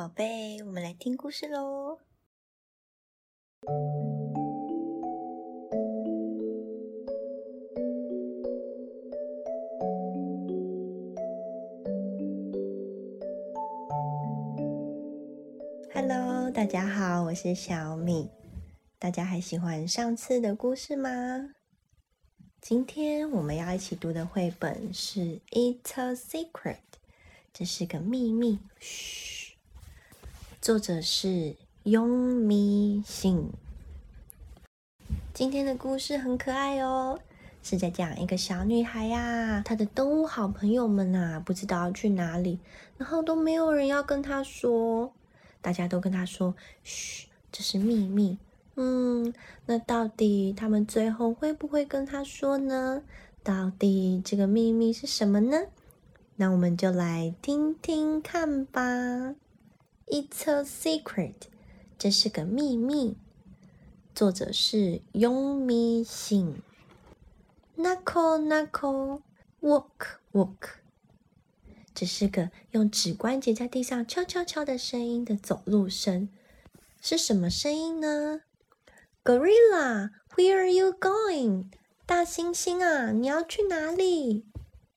宝贝，我们来听故事喽。Hello，大家好，我是小米。大家还喜欢上次的故事吗？今天我们要一起读的绘本是《It's a Secret》，这是个秘密。嘘，作者是拥咪信。今天的故事很可爱哦，是在讲一个小女孩呀，她的动物好朋友们呐，不知道要去哪里，然后都没有人要跟她说，大家都跟她说：“嘘，这是秘密。”嗯，那到底他们最后会不会跟她说呢？到底这个秘密是什么呢？那我们就来听听看吧。It's a secret，这是个秘密。作者是拥咪信。Knuckle knuckle，walk walk，这是个用指关节在地上敲敲敲的声音的走路声。是什么声音呢？Gorilla, where are you going? 大猩猩啊，你要去哪里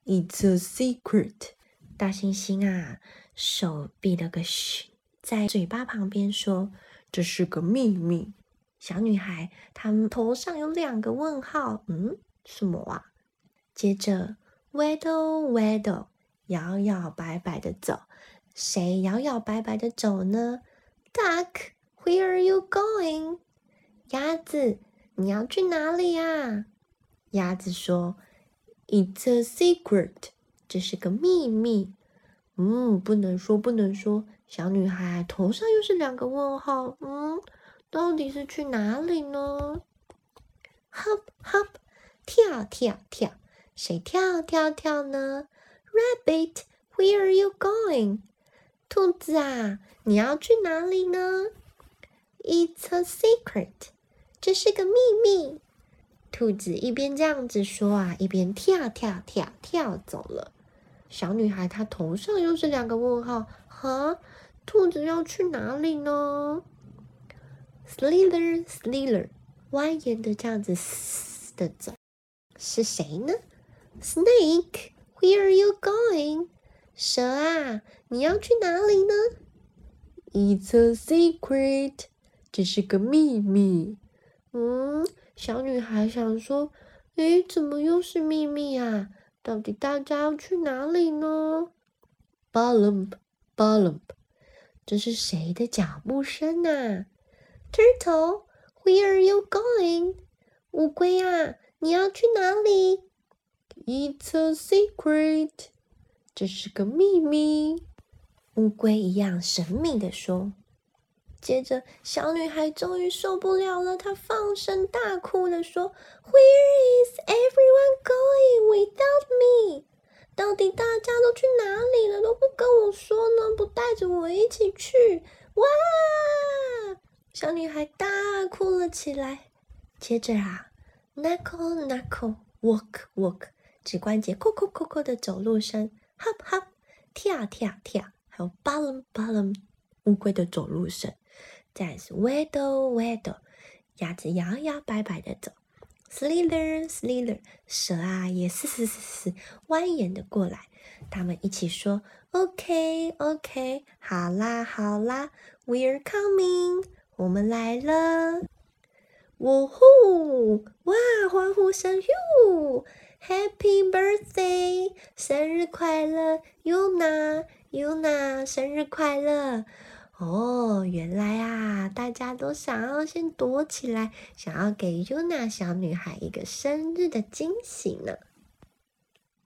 ？It's a secret. 大猩猩啊，手比了个嘘，在嘴巴旁边说：“这是个秘密。”小女孩她头上有两个问号，嗯，什么啊？接着，waddle waddle，摇摇摆摆的走。谁摇摇摆摆的走呢？Duck, where are you going? 鸭子，你要去哪里呀？鸭子说：“It's a secret，这是个秘密。”嗯，不能说，不能说。小女孩头上又是两个问号。嗯，到底是去哪里呢？Hop hop，跳跳跳，谁跳跳跳呢？Rabbit，where are you going？兔子啊，你要去哪里呢？It's a secret。这是个秘密。兔子一边这样子说啊，一边跳跳跳跳走了。小女孩她头上又是两个问号，哈，兔子要去哪里呢？Slither slither，蜿蜒的这样子的走，是谁呢？Snake，where are you going？蛇啊，你要去哪里呢？It's a secret，这是个秘密。嗯，小女孩想说：“诶，怎么又是秘密啊？到底大家要去哪里呢 b a l u m p b a l u m p 这是谁的脚步声啊？Turtle，where are you going？乌龟啊，你要去哪里？It's a secret，这是个秘密。乌龟一样神秘的说。接着，小女孩终于受不了了，她放声大哭的说：“Where is everyone going without me？到底大家都去哪里了？都不跟我说呢？不带着我一起去？”哇！小女孩大哭了起来。接着啊，knuckle knuckle walk walk，指关节扣扣扣扣的走路声，hop hop 跳跳跳，还有 bottom bottom 乌龟的走路声。再是 waddle waddle，鸭子摇摇摆摆的走；slither slither，蛇啊也嘶嘶嘶嘶蜿蜒的过来。他们一起说：“OK OK，好啦好啦，We're coming，我们来了！”呜呼！哇，欢呼声哟！Happy birthday，生日快乐！Yuna Yuna，生日快乐！哦，原来啊，大家都想要先躲起来，想要给 Yuna 小女孩一个生日的惊喜呢。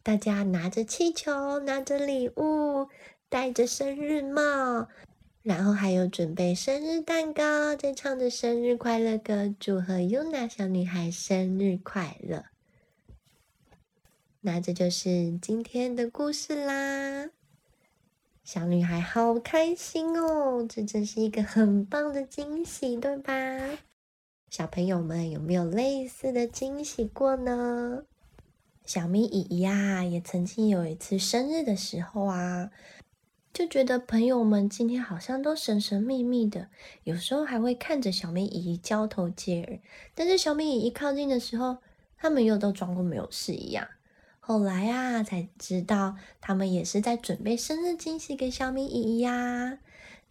大家拿着气球，拿着礼物，戴着生日帽，然后还有准备生日蛋糕，在唱着生日快乐歌，祝贺 Yuna 小女孩生日快乐。那这就是今天的故事啦。小女孩好开心哦，这真是一个很棒的惊喜，对吧？小朋友们有没有类似的惊喜过呢？小咪姨姨呀，也曾经有一次生日的时候啊，就觉得朋友们今天好像都神神秘秘的，有时候还会看着小咪姨姨交头接耳。但是小咪姨一靠近的时候，他们又都装作没有事一样。后来啊，才知道他们也是在准备生日惊喜给小米姨姨呀。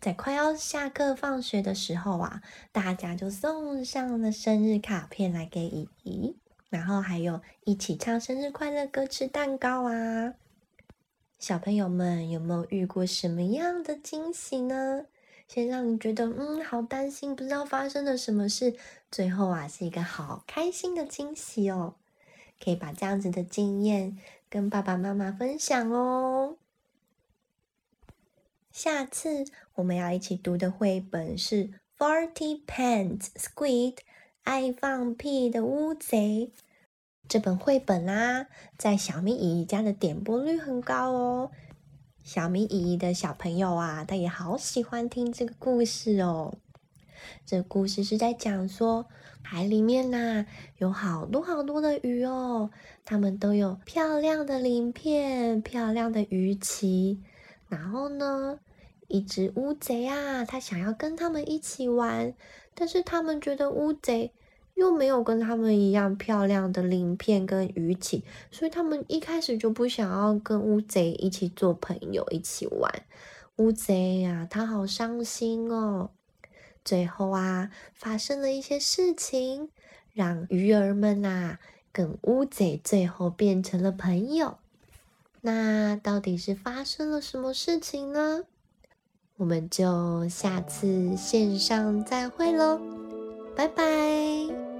在快要下课放学的时候啊，大家就送上了生日卡片来给姨姨，然后还有一起唱生日快乐歌、吃蛋糕啊。小朋友们有没有遇过什么样的惊喜呢？先让你觉得嗯好担心，不知道发生了什么事，最后啊是一个好开心的惊喜哦。可以把这样子的经验跟爸爸妈妈分享哦。下次我们要一起读的绘本是《Forty Pants Squid》，爱放屁的乌贼。这本绘本啦，在小咪姨姨家的点播率很高哦。小咪姨姨的小朋友啊，他也好喜欢听这个故事哦。这故事是在讲说，海里面呐有好多好多的鱼哦，它们都有漂亮的鳞片、漂亮的鱼鳍，然后呢？一只乌贼啊，他想要跟他们一起玩，但是他们觉得乌贼又没有跟他们一样漂亮的鳞片跟鱼鳍，所以他们一开始就不想要跟乌贼一起做朋友，一起玩。乌贼呀，他好伤心哦。最后啊，发生了一些事情，让鱼儿们啊跟乌贼最后变成了朋友。那到底是发生了什么事情呢？我们就下次线上再会喽，拜拜。